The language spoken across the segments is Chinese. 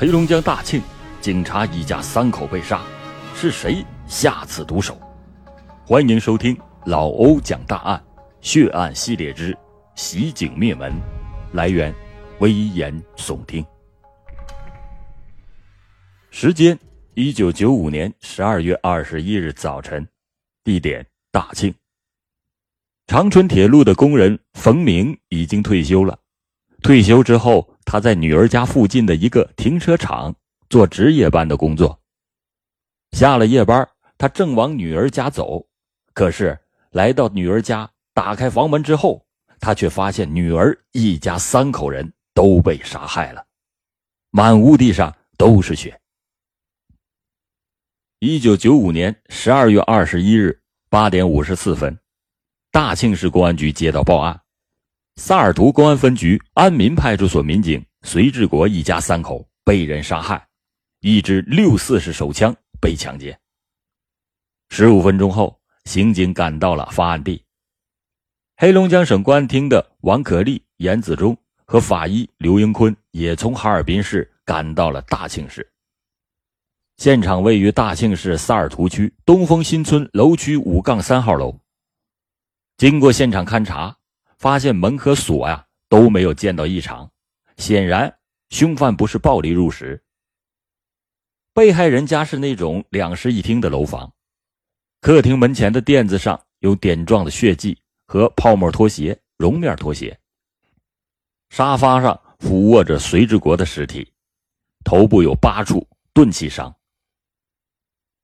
黑龙江大庆，警察一家三口被杀，是谁下此毒手？欢迎收听老欧讲大案血案系列之袭警灭门。来源：危言耸听。时间：一九九五年十二月二十一日早晨。地点：大庆。长春铁路的工人冯明已经退休了。退休之后，他在女儿家附近的一个停车场做值夜班的工作。下了夜班，他正往女儿家走，可是来到女儿家，打开房门之后，他却发现女儿一家三口人都被杀害了，满屋地上都是血。一九九五年十二月二十一日八点五十四分，大庆市公安局接到报案。萨尔图公安分局安民派出所民警隋志国一家三口被人杀害，一支六四式手枪被抢劫。十五分钟后，刑警赶到了发案地。黑龙江省公安厅的王可立、严子忠和法医刘英坤也从哈尔滨市赶到了大庆市。现场位于大庆市萨尔图区东风新村楼区五杠三号楼。经过现场勘查。发现门和锁呀都没有见到异常，显然凶犯不是暴力入室。被害人家是那种两室一厅的楼房，客厅门前的垫子上有点状的血迹和泡沫拖鞋、绒面拖鞋。沙发上俯卧着隋志国的尸体，头部有八处钝器伤。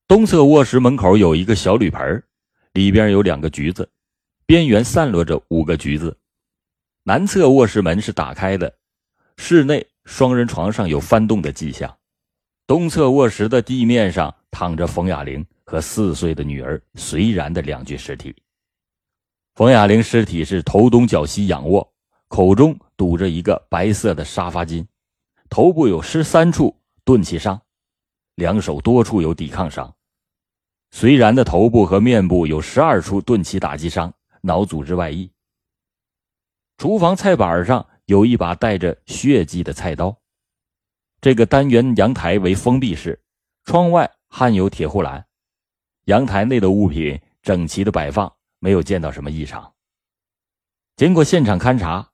东侧卧室门口有一个小铝盆，里边有两个橘子。边缘散落着五个橘子，南侧卧室门是打开的，室内双人床上有翻动的迹象，东侧卧室的地面上躺着冯亚玲和四岁的女儿隋然的两具尸体。冯亚玲尸体是头东脚西仰卧，口中堵着一个白色的沙发巾，头部有十三处钝器伤，两手多处有抵抗伤，隋然的头部和面部有十二处钝器打击伤。脑组织外溢。厨房菜板上有一把带着血迹的菜刀。这个单元阳台为封闭式，窗外焊有铁护栏。阳台内的物品整齐的摆放，没有见到什么异常。经过现场勘查，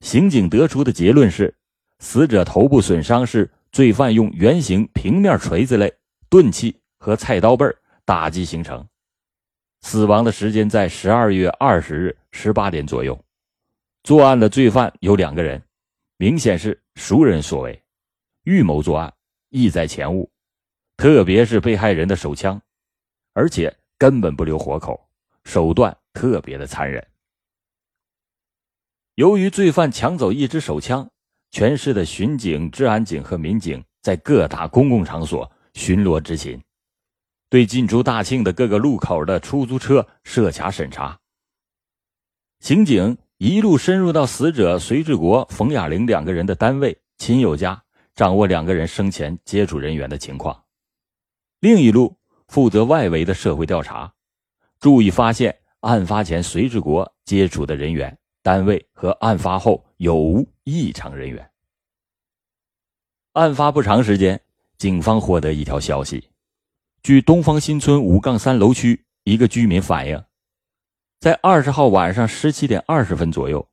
刑警得出的结论是：死者头部损伤是罪犯用圆形平面锤子类钝器和菜刀背打击形成。死亡的时间在十二月二十日十八点左右，作案的罪犯有两个人，明显是熟人所为，预谋作案，意在前物。特别是被害人的手枪，而且根本不留活口，手段特别的残忍。由于罪犯抢走一支手枪，全市的巡警、治安警和民警在各大公共场所巡逻执勤。对进出大庆的各个路口的出租车设卡审查。刑警一路深入到死者隋志国、冯亚玲两个人的单位、亲友家，掌握两个人生前接触人员的情况；另一路负责外围的社会调查，注意发现案发前隋志国接触的人员、单位和案发后有无异常人员。案发不长时间，警方获得一条消息。据东方新村五杠三楼区一个居民反映，在二十号晚上十七点二十分左右，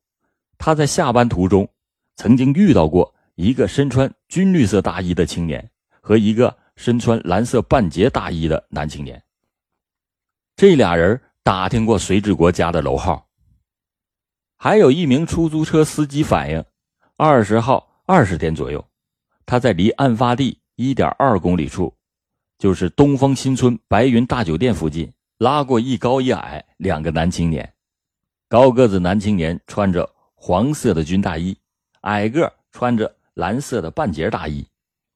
他在下班途中曾经遇到过一个身穿军绿色大衣的青年和一个身穿蓝色半截大衣的男青年。这俩人打听过隋志国家的楼号。还有一名出租车司机反映，二十号二十点左右，他在离案发地一点二公里处。就是东方新村白云大酒店附近，拉过一高一矮两个男青年。高个子男青年穿着黄色的军大衣，矮个穿着蓝色的半截大衣。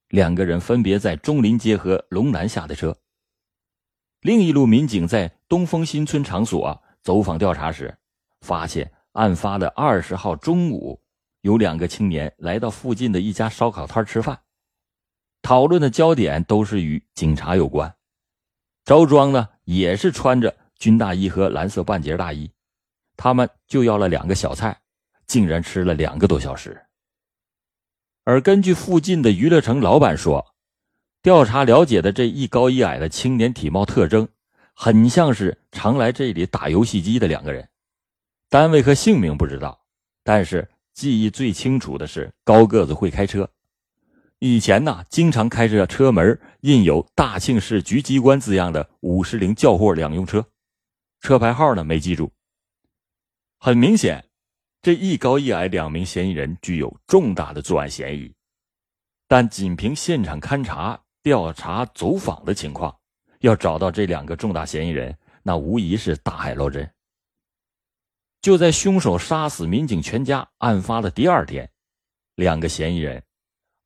两个人分别在中林街和龙南下的车。另一路民警在东风新村场所走访调查时，发现案发的二十号中午，有两个青年来到附近的一家烧烤摊吃饭。讨论的焦点都是与警察有关，着装呢也是穿着军大衣和蓝色半截大衣，他们就要了两个小菜，竟然吃了两个多小时。而根据附近的娱乐城老板说，调查了解的这一高一矮的青年体貌特征，很像是常来这里打游戏机的两个人。单位和姓名不知道，但是记忆最清楚的是高个子会开车。以前呢，经常开着车门印有“大庆市局机关”字样的五十铃轿货两用车，车牌号呢没记住。很明显，这一高一矮两名嫌疑人具有重大的作案嫌疑，但仅凭现场勘查、调查、走访的情况，要找到这两个重大嫌疑人，那无疑是大海捞针。就在凶手杀死民警全家案发的第二天，两个嫌疑人。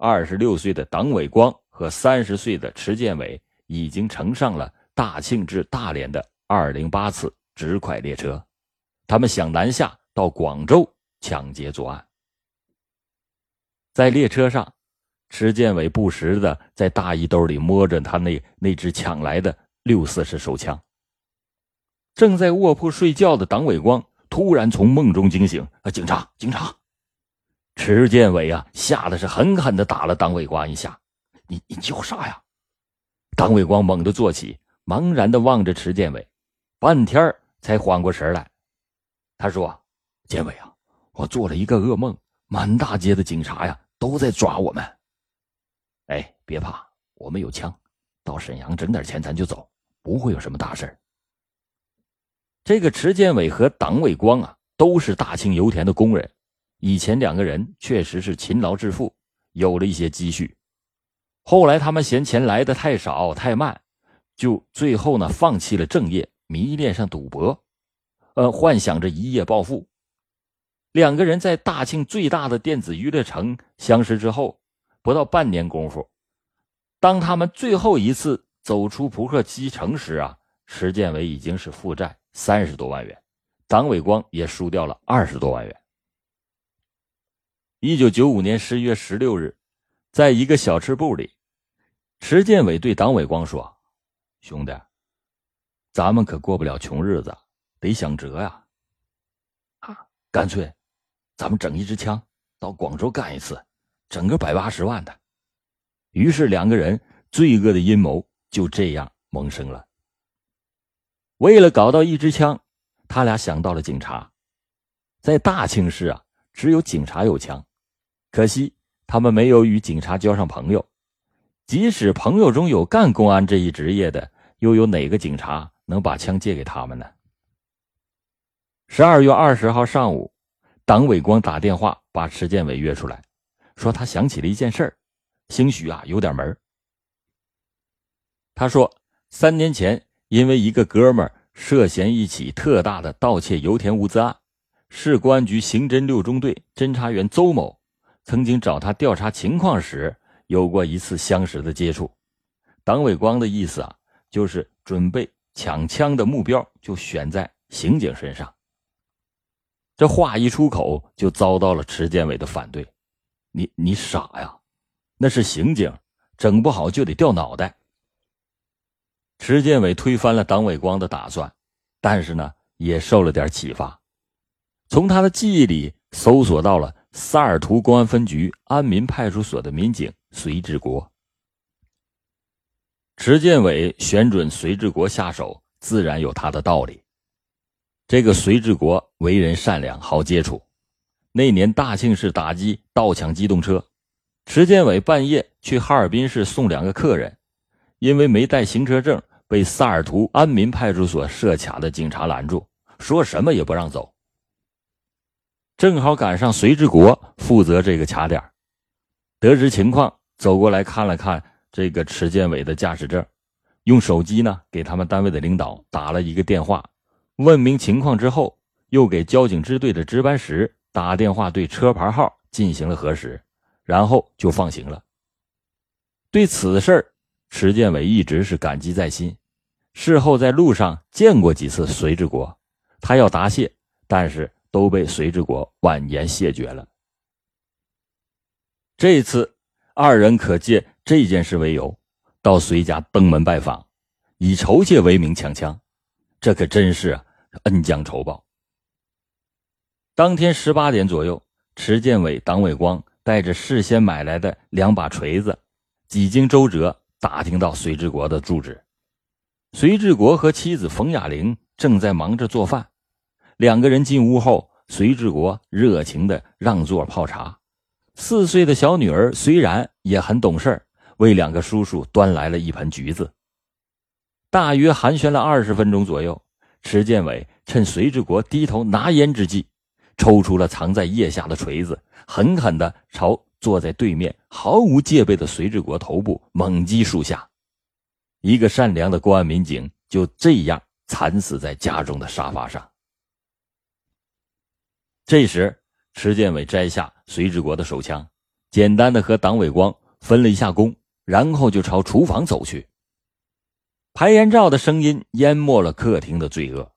二十六岁的党伟光和三十岁的池建伟已经乘上了大庆至大连的二零八次直快列车，他们想南下到广州抢劫作案。在列车上，池建伟不时的在大衣兜里摸着他那那支抢来的六四式手枪。正在卧铺睡觉的党伟光突然从梦中惊醒：“啊，警察，警察！”池建伟啊，吓得是狠狠的打了党伟光一下。你你叫啥呀？党伟光猛地坐起，茫然的望着池建伟，半天才缓过神来。他说：“建伟啊，我做了一个噩梦，满大街的警察呀都在抓我们。哎，别怕，我们有枪，到沈阳整点钱咱就走，不会有什么大事这个池建伟和党伟光啊，都是大庆油田的工人。以前两个人确实是勤劳致富，有了一些积蓄。后来他们嫌钱来的太少太慢，就最后呢放弃了正业，迷恋上赌博，呃，幻想着一夜暴富。两个人在大庆最大的电子娱乐城相识之后，不到半年功夫，当他们最后一次走出扑克机城时啊，石建伟已经是负债三十多万元，党伟光也输掉了二十多万元。一九九五年十一月十六日，在一个小吃部里，池建伟对党伟光说：“兄弟，咱们可过不了穷日子，得想辙呀！啊，干脆，咱们整一支枪到广州干一次，整个百八十万的。”于是两个人罪恶的阴谋就这样萌生了。为了搞到一支枪，他俩想到了警察，在大庆市啊，只有警察有枪。可惜他们没有与警察交上朋友，即使朋友中有干公安这一职业的，又有哪个警察能把枪借给他们呢？十二月二十号上午，党伟光打电话把池建伟约出来，说他想起了一件事儿，兴许啊有点门他说，三年前因为一个哥们儿涉嫌一起特大的盗窃油田物资案，市公安局刑侦六中队侦查员邹某。曾经找他调查情况时，有过一次相识的接触。党伟光的意思啊，就是准备抢枪的目标就选在刑警身上。这话一出口，就遭到了池建伟的反对。你你傻呀？那是刑警，整不好就得掉脑袋。池建伟推翻了党伟光的打算，但是呢，也受了点启发，从他的记忆里搜索到了。萨尔图公安分局安民派出所的民警隋志国、池建伟选准隋志国下手，自然有他的道理。这个隋志国为人善良，好接触。那年大庆市打击盗抢机动车，池建伟半夜去哈尔滨市送两个客人，因为没带行车证，被萨尔图安民派出所设卡的警察拦住，说什么也不让走。正好赶上隋志国负责这个卡点，得知情况，走过来看了看这个池建伟的驾驶证，用手机呢给他们单位的领导打了一个电话，问明情况之后，又给交警支队的值班室打电话对车牌号进行了核实，然后就放行了。对此事池建伟一直是感激在心，事后在路上见过几次隋志国，他要答谢，但是。都被隋志国婉言谢绝了。这次二人可借这件事为由，到隋家登门拜访，以酬谢为名抢枪，这可真是恩将仇报。当天十八点左右，池建伟、党伟光带着事先买来的两把锤子，几经周折打听到隋志国的住址。隋志国和妻子冯雅玲正在忙着做饭，两个人进屋后，隋志国热情的让座泡茶。四岁的小女儿虽然也很懂事为两个叔叔端来了一盆橘子。大约寒暄了二十分钟左右，池建伟趁隋志国低头拿烟之际，抽出了藏在腋下的锤子，狠狠的朝坐在对面毫无戒备的隋志国头部猛击数下。一个善良的公安民警就这样惨死在家中的沙发上。这时，池建伟摘下隋志国的手枪，简单的和党伟光分了一下工，然后就朝厨房走去。排烟罩的声音淹没了客厅的罪恶。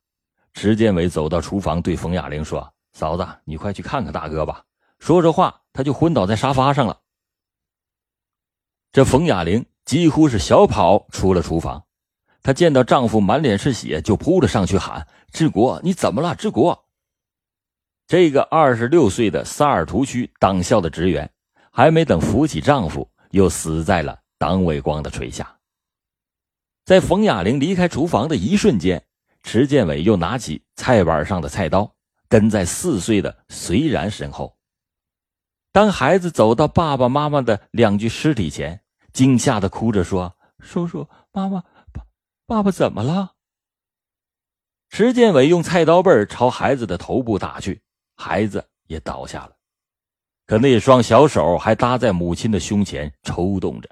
池建伟走到厨房，对冯雅玲说：“嫂子，你快去看看大哥吧。”说着话，他就昏倒在沙发上了。这冯雅玲几乎是小跑出了厨房，她见到丈夫满脸是血，就扑了上去喊：“志国，你怎么了？志国！”这个二十六岁的萨尔图区党校的职员，还没等扶起丈夫，又死在了党伟光的锤下。在冯雅玲离开厨房的一瞬间，池建伟又拿起菜板上的菜刀，跟在四岁的隋然身后。当孩子走到爸爸妈妈的两具尸体前，惊吓的哭着说：“叔叔，妈妈，爸，爸爸怎么了？”池建伟用菜刀背朝孩子的头部打去。孩子也倒下了，可那双小手还搭在母亲的胸前抽动着。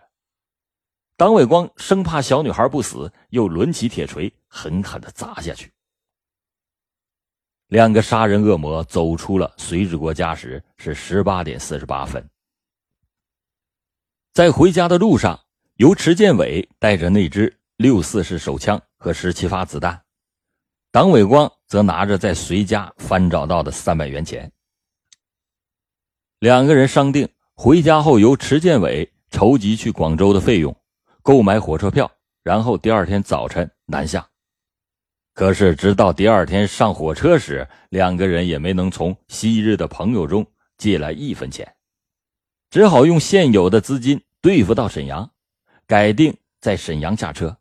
党伟光生怕小女孩不死，又抡起铁锤狠狠的砸下去。两个杀人恶魔走出了隋志国家时是十八点四十八分。在回家的路上，由池建伟带着那支六四式手枪和十七发子弹。党伟光则拿着在隋家翻找到的三百元钱，两个人商定回家后由池建伟筹集去广州的费用，购买火车票，然后第二天早晨南下。可是直到第二天上火车时，两个人也没能从昔日的朋友中借来一分钱，只好用现有的资金对付到沈阳，改定在沈阳下车。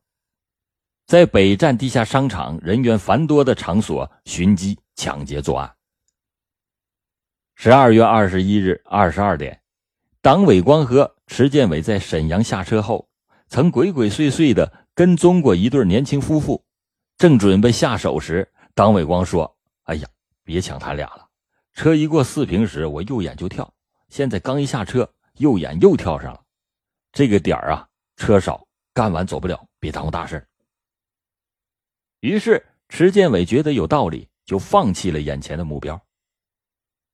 在北站地下商场人员繁多的场所寻机抢劫作案。十二月二十一日二十二点，党伟光和池建伟在沈阳下车后，曾鬼鬼祟祟的跟踪过一对年轻夫妇。正准备下手时，党伟光说：“哎呀，别抢他俩了！车一过四平时，我右眼就跳。现在刚一下车，右眼又跳上了。这个点儿啊，车少，干完走不了，别耽误大事。”于是，池建伟觉得有道理，就放弃了眼前的目标。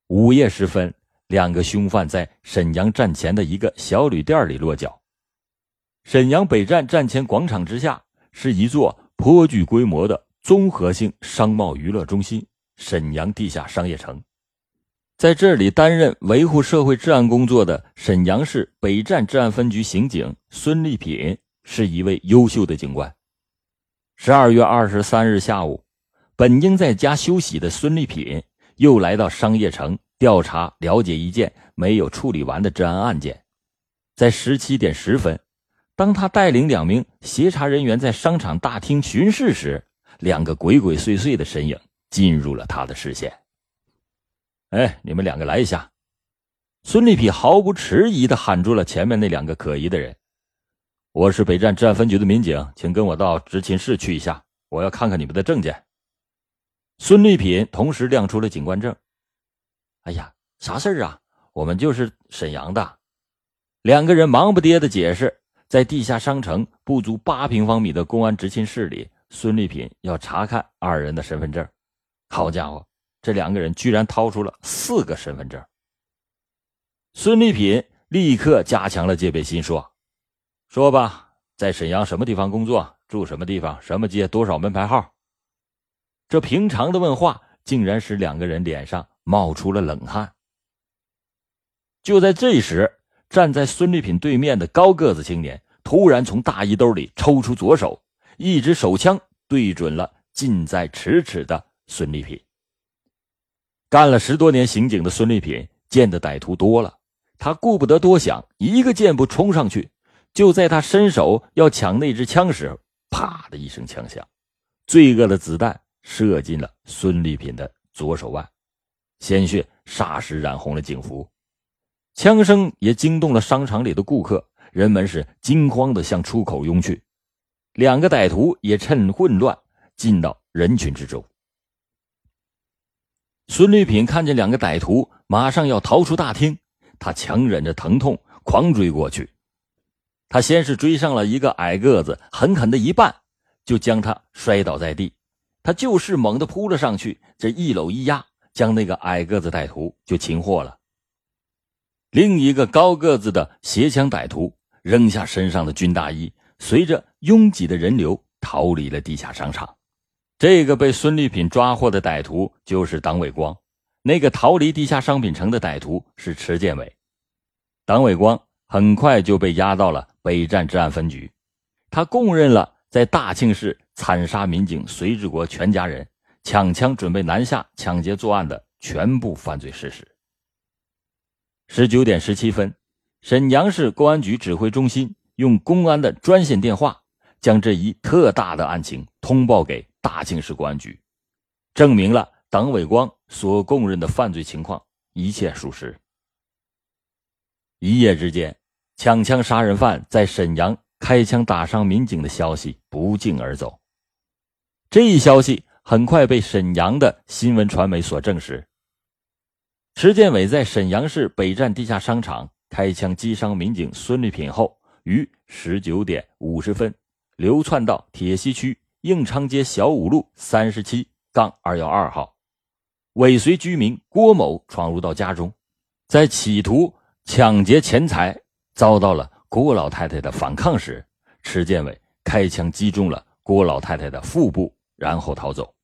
午夜时分，两个凶犯在沈阳站前的一个小旅店里落脚。沈阳北站站前广场之下是一座颇具规模的综合性商贸娱乐中心——沈阳地下商业城。在这里担任维护社会治安工作的沈阳市北站治安分局刑警孙立品是一位优秀的警官。十二月二十三日下午，本应在家休息的孙立品又来到商业城调查了解一件没有处理完的治安案件。在十七点十分，当他带领两名协查人员在商场大厅巡视时，两个鬼鬼祟祟的身影进入了他的视线。哎，你们两个来一下！孙立品毫不迟疑地喊住了前面那两个可疑的人。我是北站治安分局的民警，请跟我到执勤室去一下，我要看看你们的证件。孙立品同时亮出了警官证。哎呀，啥事儿啊？我们就是沈阳的。两个人忙不迭的解释，在地下商城不足八平方米的公安执勤室里，孙立品要查看二人的身份证。好家伙，这两个人居然掏出了四个身份证。孙立品立刻加强了戒备心，说。说吧，在沈阳什么地方工作？住什么地方？什么街？多少门牌号？这平常的问话，竟然使两个人脸上冒出了冷汗。就在这时，站在孙立品对面的高个子青年突然从大衣兜里抽出左手，一支手枪对准了近在咫尺的孙立品。干了十多年刑警的孙立品见的歹徒多了，他顾不得多想，一个箭步冲上去。就在他伸手要抢那支枪时，啪的一声枪响，罪恶的子弹射进了孙立品的左手腕，鲜血霎时染红了警服。枪声也惊动了商场里的顾客，人们是惊慌的向出口涌去。两个歹徒也趁混乱进到人群之中。孙立品看见两个歹徒马上要逃出大厅，他强忍着疼痛狂追过去。他先是追上了一个矮个子，狠狠的一绊，就将他摔倒在地。他就是猛地扑了上去，这一搂一压，将那个矮个子歹徒就擒获了。另一个高个子的携枪歹徒扔下身上的军大衣，随着拥挤的人流逃离了地下商场。这个被孙丽品抓获的歹徒就是党伟光，那个逃离地下商品城的歹徒是池建伟。党伟光很快就被押到了北站治安分局，他供认了在大庆市惨杀民警隋志国全家人、抢枪准备南下抢劫作案的全部犯罪事实。十九点十七分，沈阳市公安局指挥中心用公安的专线电话，将这一特大的案情通报给。大庆市公安局证明了党伟光所供认的犯罪情况一切属实。一夜之间，抢枪杀人犯在沈阳开枪打伤民警的消息不胫而走。这一消息很快被沈阳的新闻传媒所证实。池建伟在沈阳市北站地下商场开枪击伤民警孙丽品后，于十九点五十分流窜到铁西区。应昌街小五路三十七杠二幺二号，尾随居民郭某闯入到家中，在企图抢劫钱财，遭到了郭老太太的反抗时，池建伟开枪击中了郭老太太的腹部，然后逃走。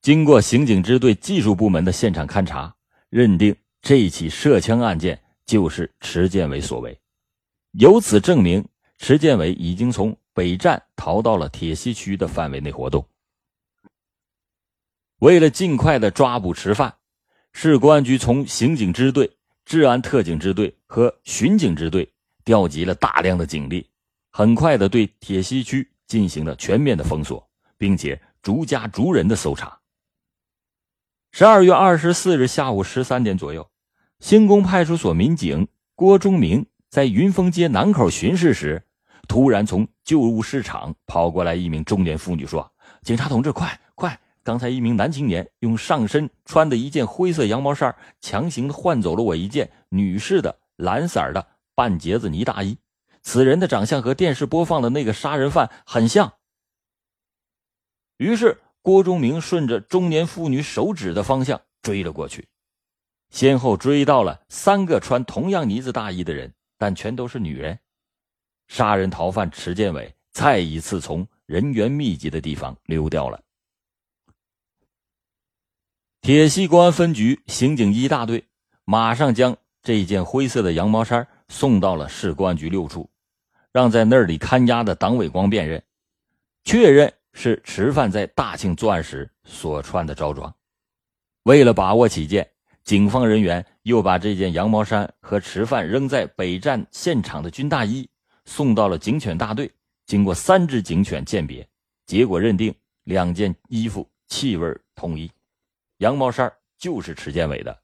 经过刑警支队技术部门的现场勘查，认定这起涉枪案件就是池建伟所为，由此证明池建伟已经从。北站逃到了铁西区的范围内活动。为了尽快的抓捕池犯，市公安局从刑警支队、治安特警支队和巡警支队调集了大量的警力，很快的对铁西区进行了全面的封锁，并且逐家逐人的搜查。十二月二十四日下午十三点左右，兴工派出所民警郭忠明在云峰街南口巡视时。突然，从旧物市场跑过来一名中年妇女，说：“警察同志，快快！刚才一名男青年用上身穿的一件灰色羊毛衫，强行换走了我一件女士的蓝色的半截子呢大衣。此人的长相和电视播放的那个杀人犯很像。”于是，郭忠明顺着中年妇女手指的方向追了过去，先后追到了三个穿同样呢子大衣的人，但全都是女人。杀人逃犯池建伟再一次从人员密集的地方溜掉了。铁西公安分局刑警一大队马上将这件灰色的羊毛衫送到了市公安局六处，让在那里看押的党伟光辨认，确认是池犯在大庆作案时所穿的着装。为了把握起见，警方人员又把这件羊毛衫和池犯扔在北站现场的军大衣。送到了警犬大队，经过三只警犬鉴别，结果认定两件衣服气味统一，羊毛衫就是池建伟的。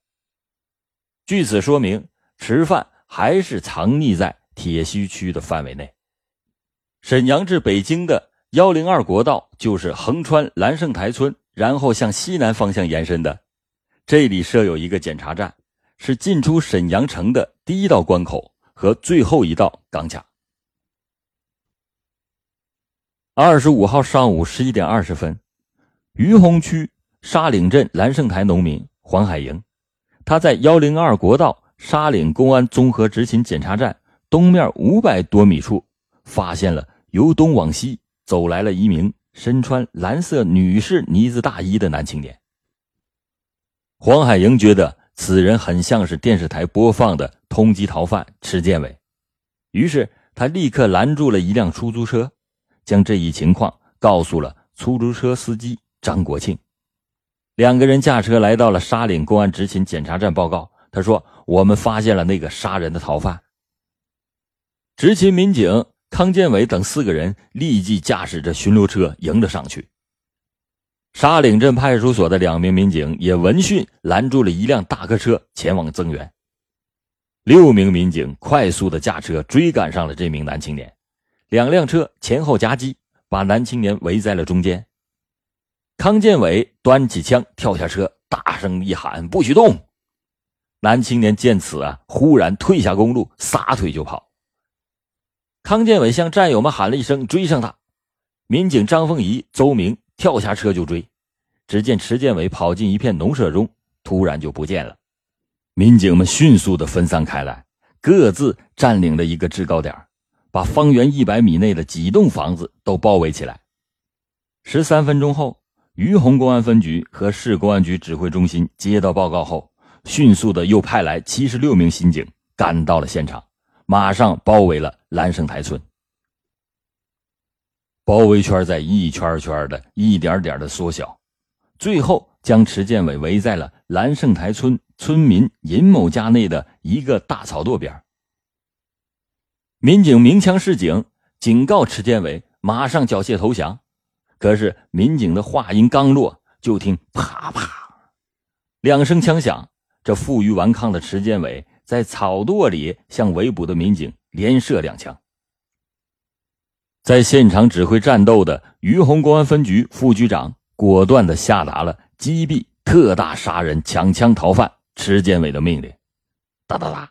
据此说明，池犯还是藏匿在铁西区的范围内。沈阳至北京的幺零二国道就是横穿蓝胜台村，然后向西南方向延伸的。这里设有一个检查站，是进出沈阳城的第一道关口和最后一道钢卡。二十五号上午十一点二十分，于洪区沙岭镇蓝胜台农民黄海营，他在幺零二国道沙岭公安综合执勤检查站东面五百多米处，发现了由东往西走来了一名身穿蓝色女士呢子大衣的男青年。黄海营觉得此人很像是电视台播放的通缉逃犯池建伟，于是他立刻拦住了一辆出租车。将这一情况告诉了出租车司机张国庆，两个人驾车来到了沙岭公安执勤检查站报告，他说：“我们发现了那个杀人的逃犯。”执勤民警康建伟等四个人立即驾驶着巡逻车迎了上去。沙岭镇派出所的两名民警也闻讯拦住了一辆大客车，前往增援。六名民警快速的驾车追赶上了这名男青年，两辆车前后夹击，把男青年围在了中间。康建伟端起枪跳下车，大声一喊：“不许动！”男青年见此啊，忽然退下公路，撒腿就跑。康建伟向战友们喊了一声：“追上他！”民警张凤仪、邹明跳下车就追。只见池建伟跑进一片农舍中，突然就不见了。民警们迅速的分散开来，各自占领了一个制高点，把方圆一百米内的几栋房子都包围起来。十三分钟后，于洪公安分局和市公安局指挥中心接到报告后，迅速的又派来七十六名刑警赶到了现场，马上包围了兰盛台村。包围圈在一圈圈的、一点点的缩小，最后将池建伟围在了兰盛台村村民尹某家内的一个大草垛边。民警鸣枪示警，警告池建伟马上缴械投降。可是民警的话音刚落，就听啪啪两声枪响，这负隅顽抗的池建伟在草垛里向围捕的民警连射两枪。在现场指挥战斗的于洪公安分局副局长果断的下达了击毙特大杀人抢枪逃犯池建伟的命令。哒哒哒，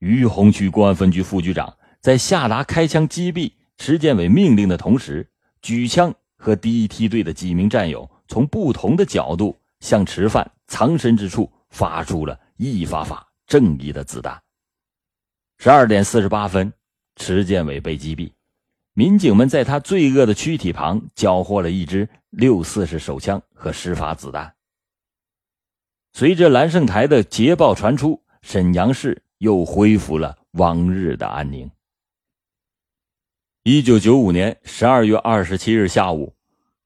于洪区公安分局副局长在下达开枪击毙池建伟命令的同时，举枪。和第一梯队的几名战友从不同的角度向池犯藏身之处发出了一发发正义的子弹。十二点四十八分，池建伟被击毙，民警们在他罪恶的躯体旁缴获了一支六四式手枪和十发子弹。随着蓝胜台的捷报传出，沈阳市又恢复了往日的安宁。一九九五年十二月二十七日下午，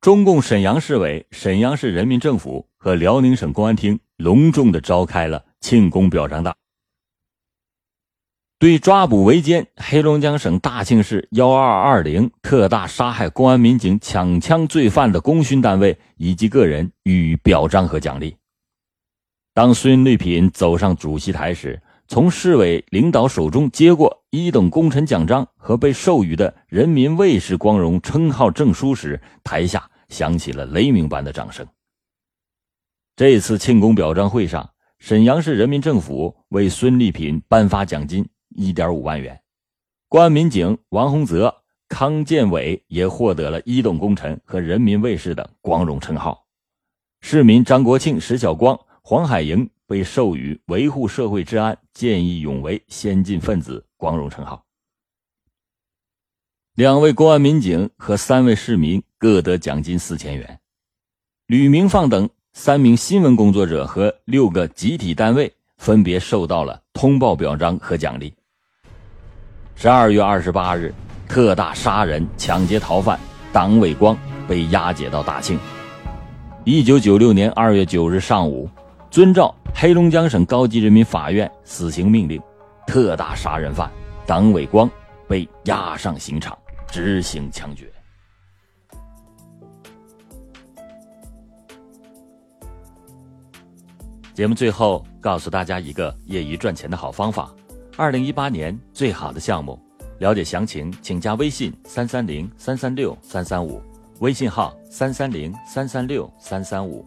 中共沈阳市委、沈阳市人民政府和辽宁省公安厅隆重的召开了庆功表彰大，对抓捕围歼黑龙江省大庆市幺二二零特大杀害公安民警抢枪罪犯的功勋单位以及个人予以表彰和奖励。当孙立品走上主席台时，从市委领导手中接过一等功臣奖章和被授予的人民卫士光荣称号证书时，台下响起了雷鸣般的掌声。这次庆功表彰会上，沈阳市人民政府为孙立品颁发奖金一点五万元，公安民警王洪泽、康建伟也获得了一等功臣和人民卫士的光荣称号，市民张国庆、石晓光、黄海莹。被授予维护社会治安、见义勇为先进分子光荣称号。两位公安民警和三位市民各得奖金四千元。吕明放等三名新闻工作者和六个集体单位分别受到了通报表彰和奖励。十二月二十八日，特大杀人抢劫逃犯党伟光被押解到大庆。一九九六年二月九日上午，遵照。黑龙江省高级人民法院死刑命令，特大杀人犯党伟光被押上刑场执行枪决。节目最后告诉大家一个业余赚钱的好方法：二零一八年最好的项目，了解详情请加微信三三零三三六三三五，微信号三三零三三六三三五。